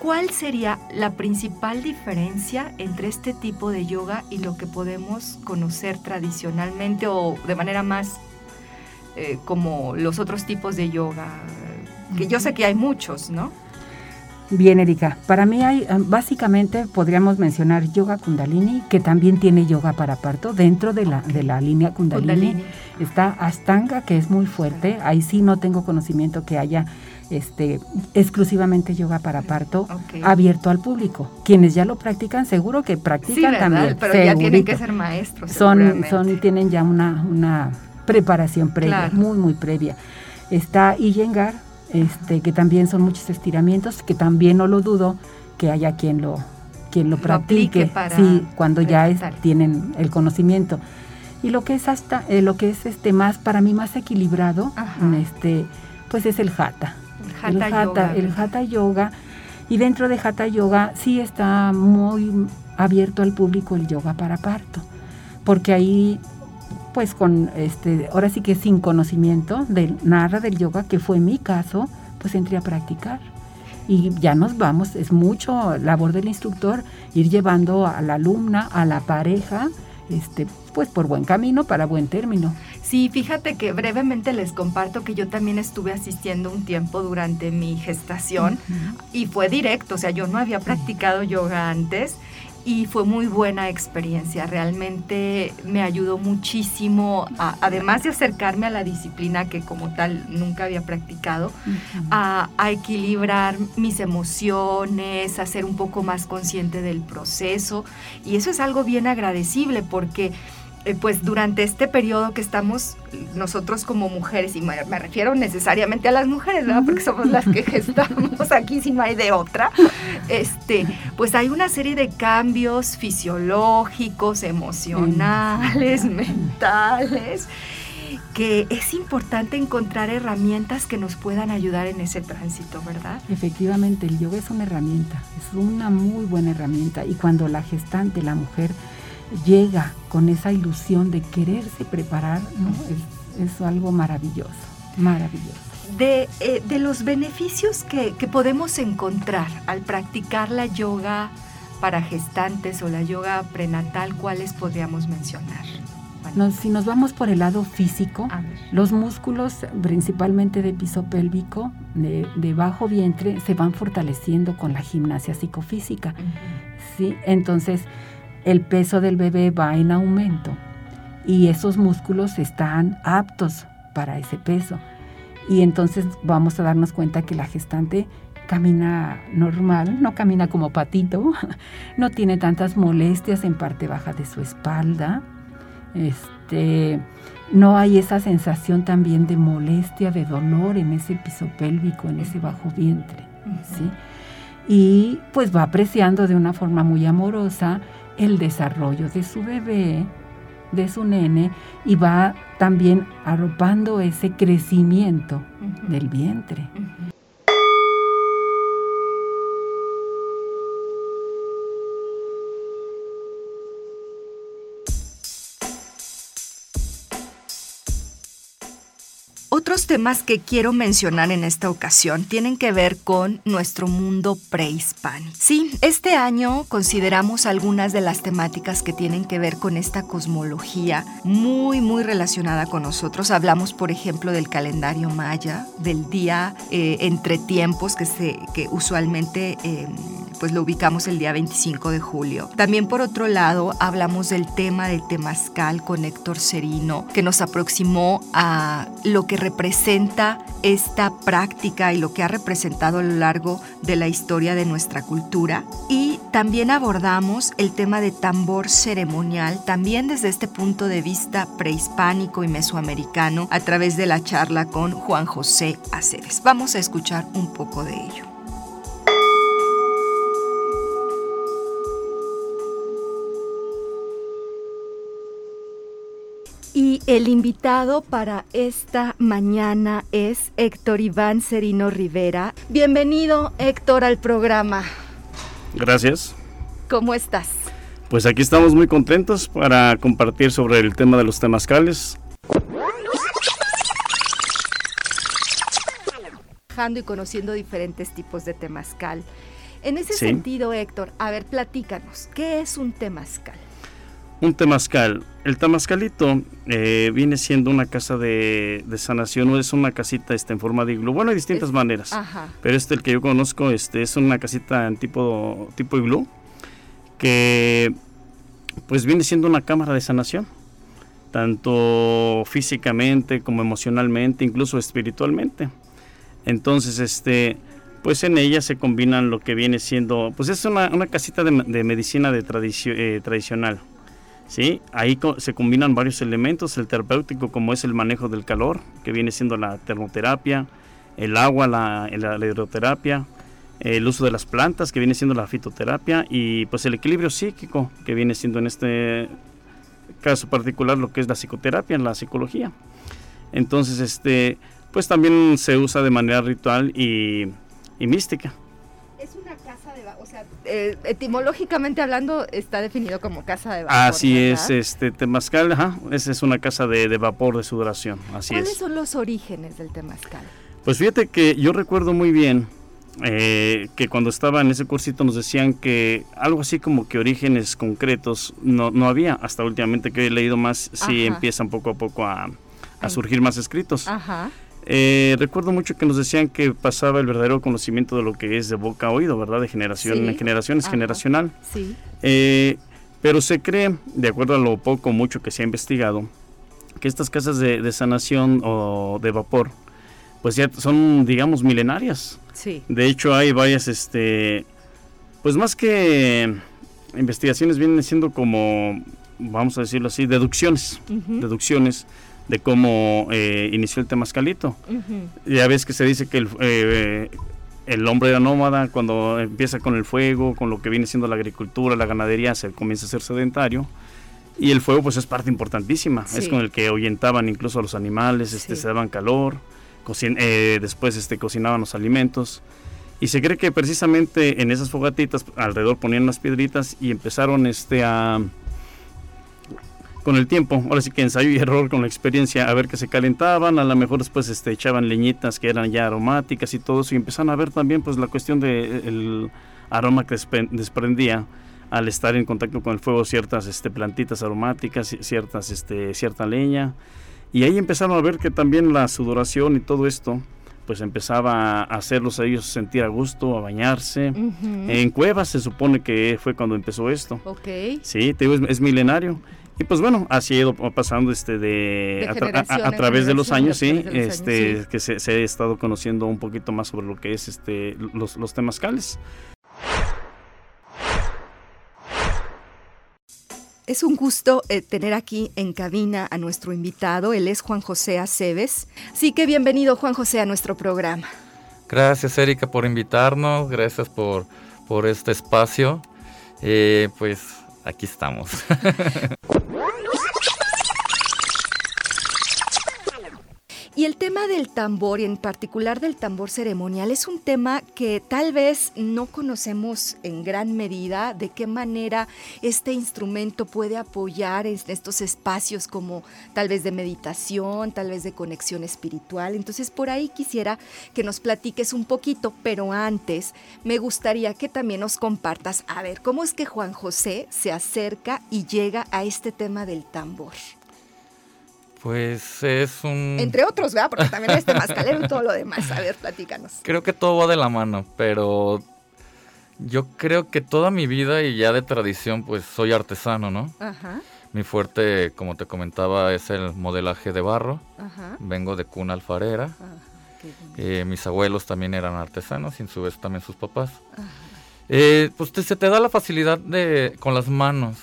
¿Cuál sería la principal diferencia entre este tipo de yoga y lo que podemos conocer tradicionalmente o de manera más eh, como los otros tipos de yoga? Que yo sé que hay muchos, ¿no? Bien, Erika. Para mí hay, ah, básicamente podríamos mencionar yoga kundalini, que también tiene yoga para parto. Dentro de la, de la línea kundalini, está Astanga, que es muy fuerte. Ahí sí no tengo conocimiento que haya este, exclusivamente yoga para parto abierto al público. Quienes ya lo practican, seguro que practican también. Pero ya tienen que ser maestros. Son, son, tienen ya una, una preparación previa, muy, muy previa. Está Iyengar, este, que también son muchos estiramientos, que también no lo dudo que haya quien lo, quien lo, practique, sí, cuando ya tienen el conocimiento. Y lo que es hasta, eh, lo que es este más, para mí más equilibrado, este, pues es el hatha el hatha, el hatha yoga. Y dentro de hatha yoga sí está muy abierto al público el yoga para parto, porque ahí pues con este, ahora sí que sin conocimiento de nada del yoga, que fue mi caso, pues entré a practicar. Y ya nos vamos, es mucho labor del instructor ir llevando a la alumna, a la pareja, este, pues por buen camino para buen término. Sí, fíjate que brevemente les comparto que yo también estuve asistiendo un tiempo durante mi gestación y fue directo, o sea, yo no había practicado yoga antes y fue muy buena experiencia. Realmente me ayudó muchísimo, además de acercarme a la disciplina que como tal nunca había practicado, a, a, equilibrar mis emociones, a ser un poco más consciente del proceso. Y eso es algo bien agradecible porque eh, pues durante este periodo que estamos nosotros como mujeres, y me, refiero necesariamente a las mujeres, ¿verdad? Porque somos las que gestamos aquí si no hay de otra, este, pues hay una serie de cambios fisiológicos, emocionales, mentales, que es importante encontrar herramientas que nos puedan ayudar en ese tránsito, ¿verdad? Efectivamente, el yoga es una herramienta, es una muy buena herramienta y cuando la gestante, la mujer, llega con esa ilusión de quererse preparar, ¿no? es, algo maravilloso, maravilloso. De, eh, de los beneficios que, que, podemos encontrar al practicar la yoga para gestantes o la yoga prenatal, ¿cuáles podríamos mencionar? si nos vamos por el lado físico, los músculos, principalmente de piso pélvico, de, de, bajo vientre, se van fortaleciendo con la gimnasia psicofísica. ¿sí? Entonces, el peso del bebé va en aumento y esos músculos están aptos para ese peso. Y entonces vamos a darnos cuenta que la gestante camina normal, no camina como patito, no tiene tantas molestias en parte baja de su espalda. Este, no hay esa sensación también de molestia, de dolor en ese piso pélvico, en ese bajo vientre. ¿sí? Y pues va apreciando de una forma muy amorosa el desarrollo de su bebé, de su nene, y va también arropando ese crecimiento del vientre. Otros temas que quiero mencionar en esta ocasión tienen que ver con nuestro mundo prehispánico. Sí, este año consideramos algunas de las temáticas que tienen que ver con esta cosmología muy, muy relacionada con nosotros. Hablamos, por ejemplo, del calendario maya, del día eh, entre tiempos que, se, que usualmente... Eh, pues lo ubicamos el día 25 de julio. También por otro lado hablamos del tema del temazcal con Héctor Serino, que nos aproximó a lo que representa esta práctica y lo que ha representado a lo largo de la historia de nuestra cultura. Y también abordamos el tema de tambor ceremonial, también desde este punto de vista prehispánico y mesoamericano, a través de la charla con Juan José Aceves. Vamos a escuchar un poco de ello. El invitado para esta mañana es Héctor Iván Serino Rivera. Bienvenido, Héctor, al programa. Gracias. ¿Cómo estás? Pues aquí estamos muy contentos para compartir sobre el tema de los temazcales. y conociendo diferentes tipos de temazcal. En ese sentido, Héctor, a ver, platícanos, ¿qué es un temazcal? Un temazcal. El temazcalito eh, viene siendo una casa de, sanación, o es una casita este, en forma de iglú. Bueno, hay distintas maneras, pero este, el que yo conozco, este, es una casita en tipo, tipo iglú, que pues viene siendo una cámara de sanación, tanto físicamente como emocionalmente, incluso espiritualmente. Entonces, este, pues en ella se combinan lo que viene siendo, pues es una, casita de, medicina de eh, tradicional ¿sí? Ahí se combinan varios elementos, el terapéutico como es el manejo del calor, que viene siendo la termoterapia, el agua, la, hidroterapia, el uso de las plantas, que viene siendo la fitoterapia, y pues el equilibrio psíquico, que viene siendo en este caso particular lo que es la psicoterapia, la psicología. Entonces, este, pues también se usa de manera ritual y, mística. Casa de o sea, eh, etimológicamente hablando está definido como casa de vapor. Así es, este temazcal, ajá, esa es una casa de, vapor de sudoración, así ¿Cuáles son los orígenes del temazcal? Pues fíjate que yo recuerdo muy bien eh, que cuando estaba en ese cursito nos decían que algo así como que orígenes concretos no, no había, hasta últimamente que he leído más, sí empiezan poco a poco a, surgir más escritos. Ajá. Eh, recuerdo mucho que nos decían que pasaba el verdadero conocimiento de lo que es de boca a oído, ¿verdad? De generación en generación, es generacional. Sí. Eh, pero se cree, de acuerdo a lo poco o mucho que se ha investigado, que estas casas de, de, sanación o de vapor, pues ya son, digamos, milenarias. Sí. De hecho, hay varias, este, pues más que investigaciones, vienen siendo como, vamos a decirlo así, deducciones. Deducciones de cómo eh, inició el Temascalito. Ya ves que se dice que el, eh, el hombre era nómada cuando empieza con el fuego, con lo que viene siendo la agricultura, la ganadería, se comienza a ser sedentario. Y el fuego pues es parte importantísima, es con el que ahuyentaban incluso a los animales, este, se daban calor, eh, después este, cocinaban los alimentos. Y se cree que precisamente en esas fogatitas alrededor ponían las piedritas y empezaron este, a, con el tiempo, ahora sí que ensayo y error con la experiencia, a ver que se calentaban, a lo mejor después este, echaban leñitas que eran ya aromáticas y todo eso, y empezaron a ver también pues la cuestión del de aroma que desprendía al estar en contacto con el fuego ciertas este, plantitas aromáticas, ciertas, este, cierta leña, y ahí empezaron a ver que también la sudoración y todo esto, pues empezaba a hacerlos a ellos sentir a gusto, a bañarse. En cuevas se supone que fue cuando empezó esto. Ok. Sí, te digo, es milenario. Y pues bueno, así ha ido pasando este de, a, través de los años, sí, este que se, ha estado conociendo un poquito más sobre lo que es este los, los temazcales. Es un gusto eh, tener aquí en cabina a nuestro invitado. Él es Juan José Aceves. Así que bienvenido, Juan José, a nuestro programa. Gracias, Erika, por invitarnos. Gracias por, por este espacio. Eh, pues aquí estamos. Y el tema del tambor, y en particular del tambor ceremonial, es un tema que tal vez no conocemos en gran medida de qué manera este instrumento puede apoyar en estos espacios como tal vez de meditación, tal vez de conexión espiritual. Entonces por ahí quisiera que nos platiques un poquito, pero antes me gustaría que también nos compartas, a ver, cómo es que Juan José se acerca y llega a este tema del tambor. Pues es un... Entre otros, ¿verdad? Porque también este mascalero y todo lo demás. A ver, platícanos. Creo que todo va de la mano, pero yo creo que toda mi vida y ya de tradición, pues soy artesano, ¿no? Ajá. Mi fuerte, como te comentaba, es el modelaje de barro. Ajá. Vengo de cuna alfarera. Ajá, eh, mis abuelos también eran artesanos y en su vez también sus papás. Eh, pues se te da la facilidad de con las manos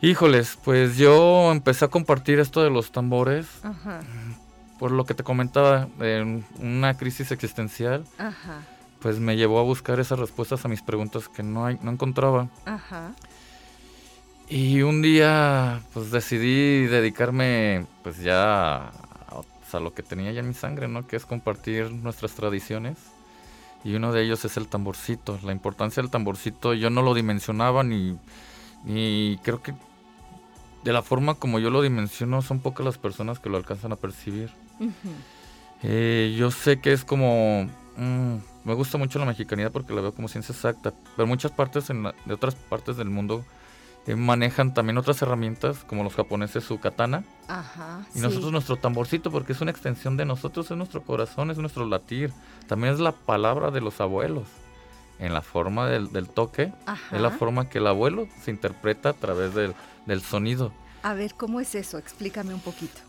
Híjoles, pues yo empecé a compartir esto de los tambores por lo que te comentaba, en una crisis existencial, pues me llevó a buscar esas respuestas a mis preguntas que no, hay, no encontraba. Y un día, pues decidí dedicarme, pues ya a, a, lo que tenía ya en mi sangre, ¿no? Que es compartir nuestras tradiciones. Y uno de ellos es el tamborcito. La importancia del tamborcito yo no lo dimensionaba ni, ni creo que de la forma como yo lo dimensiono, son pocas las personas que lo alcanzan a percibir. Eh, yo sé que es como... Mm, me gusta mucho la mexicanidad porque la veo como ciencia exacta, pero muchas partes en de otras partes del mundo eh, manejan también otras herramientas, como los japoneses su katana. Ajá, y nosotros nuestro tamborcito, porque es una extensión de nosotros, es nuestro corazón, es nuestro latir. También es la palabra de los abuelos. En la forma del, del toque, es la forma que el abuelo se interpreta a través del, del sonido. A ver, ¿cómo es eso? Explícame un poquito.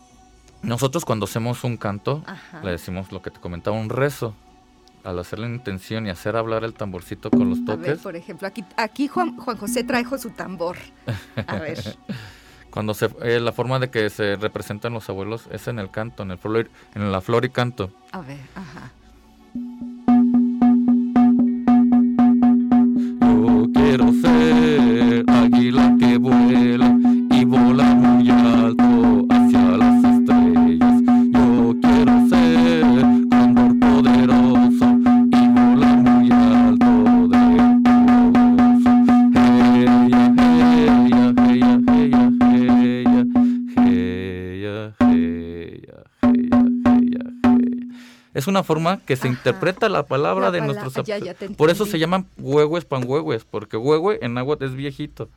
Nosotros cuando hacemos un canto, le decimos lo que te comentaba, un rezo. Al hacer la intención y hacer hablar el tamborcito con los toques. A ver, por ejemplo, aquí, aquí Juan, Juan José trajo su tambor. A ver. cuando se, eh, la forma de que se representan los abuelos es en el canto, en, el flor, en la flor y canto. A ver, ajá. Quiero ser águila que vuela y vola muy alto Es una forma que se interpreta la palabra de nuestros Por eso se llaman huehues panhuehues, porque huehue en agua es viejito.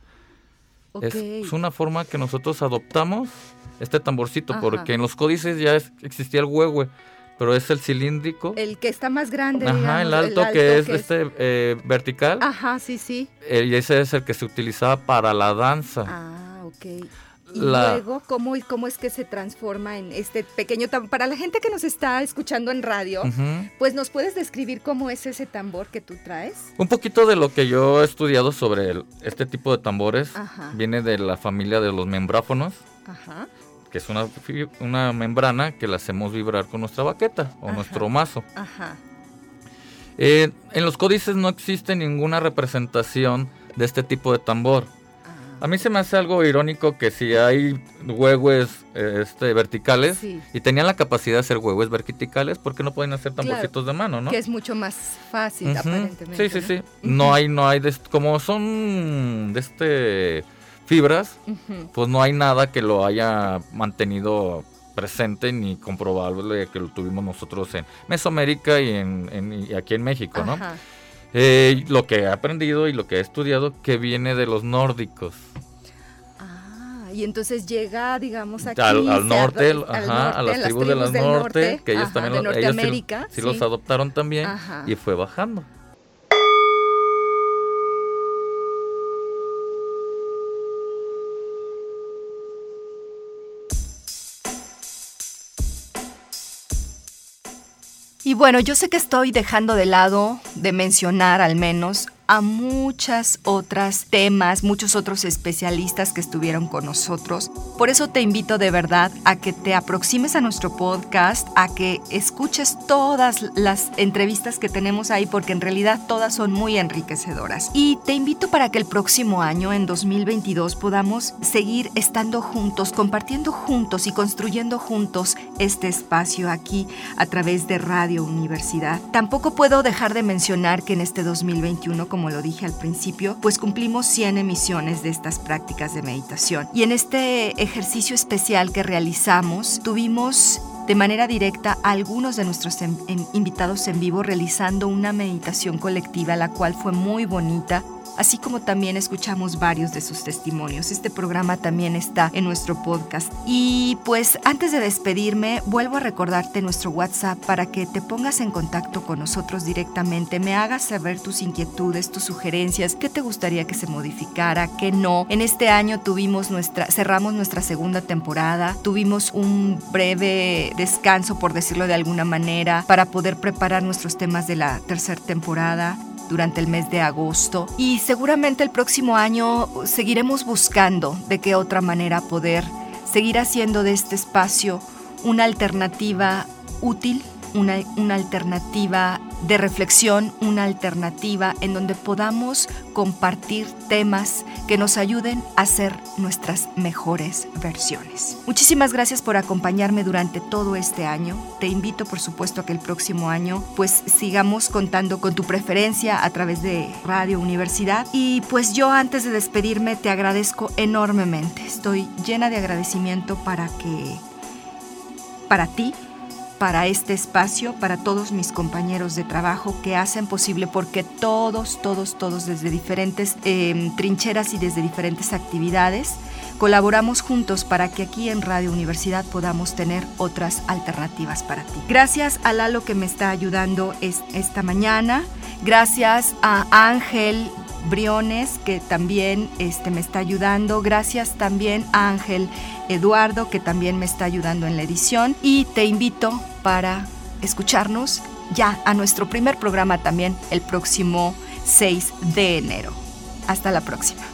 Es, una forma que nosotros adoptamos este tamborcito, porque en los códices ya existía el huehue pero es el cilíndrico. El que está más grande. Ajá, el, alto que es este eh, vertical. Ajá, sí, sí. Eh, y ese es el que se utilizaba para la danza. Ah, ok. Y luego, ¿cómo, ¿cómo es que se transforma en este pequeño tambor? Para la gente que nos está escuchando en radio, pues nos puedes describir cómo es ese tambor que tú traes. Un poquito de lo que yo he estudiado sobre este tipo de tambores viene de la familia de los membráfonos. Ajá que es una, una membrana que la hacemos vibrar con nuestra baqueta o nuestro mazo. Ajá. Eh, en los códices no existe ninguna representación de este tipo de tambor. A mí se me hace algo irónico que si hay huehues este, verticales y tenían la capacidad de hacer huehues verticales, ¿por qué no pueden hacer tamborcitos de mano, no? Que es mucho más fácil, aparentemente. Sí, sí, sí. No hay, no hay, como son de este fibras, pues no hay nada que lo haya mantenido presente ni comprobable que lo tuvimos nosotros en Mesoamérica y, en, aquí en México, ¿no? Eh, lo que he aprendido y lo que he estudiado que viene de los nórdicos. Ah, y entonces llega, digamos, aquí al, norte, a las tribus, del norte, que ellos también sí, los adoptaron también y fue bajando. Bueno, yo sé que estoy dejando de lado de mencionar al menos a muchas otras temas, muchos otros especialistas que estuvieron con nosotros. Por eso te invito de verdad a que te aproximes a nuestro podcast, a que escuches todas las entrevistas que tenemos ahí, porque en realidad todas son muy enriquecedoras. Y te invito para que el próximo año, en 2022, podamos seguir estando juntos, compartiendo juntos y construyendo juntos este espacio aquí a través de Radio Universidad. Tampoco puedo dejar de mencionar que en este 2021, como lo dije al principio, pues cumplimos 100 emisiones de estas prácticas de meditación. Y en este ejercicio especial que realizamos, tuvimos de manera directa a algunos de nuestros invitados en vivo realizando una meditación colectiva, la cual fue muy bonita así como también escuchamos varios de sus testimonios. Este programa también está en nuestro podcast. Y pues antes de despedirme, vuelvo a recordarte nuestro WhatsApp para que te pongas en contacto con nosotros directamente, me hagas saber tus inquietudes, tus sugerencias, qué te gustaría que se modificara, qué no. En este año tuvimos nuestra, cerramos nuestra segunda temporada, tuvimos un breve descanso, por decirlo de alguna manera, para poder preparar nuestros temas de la tercera temporada durante el mes de agosto y seguramente el próximo año seguiremos buscando de qué otra manera poder seguir haciendo de este espacio una alternativa útil, una, una alternativa de reflexión, una alternativa en donde podamos compartir temas que nos ayuden a ser nuestras mejores versiones. Muchísimas gracias por acompañarme durante todo este año. Te invito por supuesto a que el próximo año pues sigamos contando con tu preferencia a través de Radio Universidad y pues yo antes de despedirme te agradezco enormemente. Estoy llena de agradecimiento para que para ti para este espacio, para todos mis compañeros de trabajo que hacen posible, porque todos, todos, todos desde diferentes em, trincheras y desde diferentes actividades, colaboramos juntos para que aquí en Radio Universidad podamos tener otras alternativas para ti. Gracias a Lalo que me está ayudando esta mañana. Gracias a Ángel Briones, que también este, me está ayudando. Gracias también a Ángel Eduardo, que también me está ayudando en la edición. Y te invito para escucharnos ya a nuestro primer programa también el próximo 6 de enero. Hasta la próxima.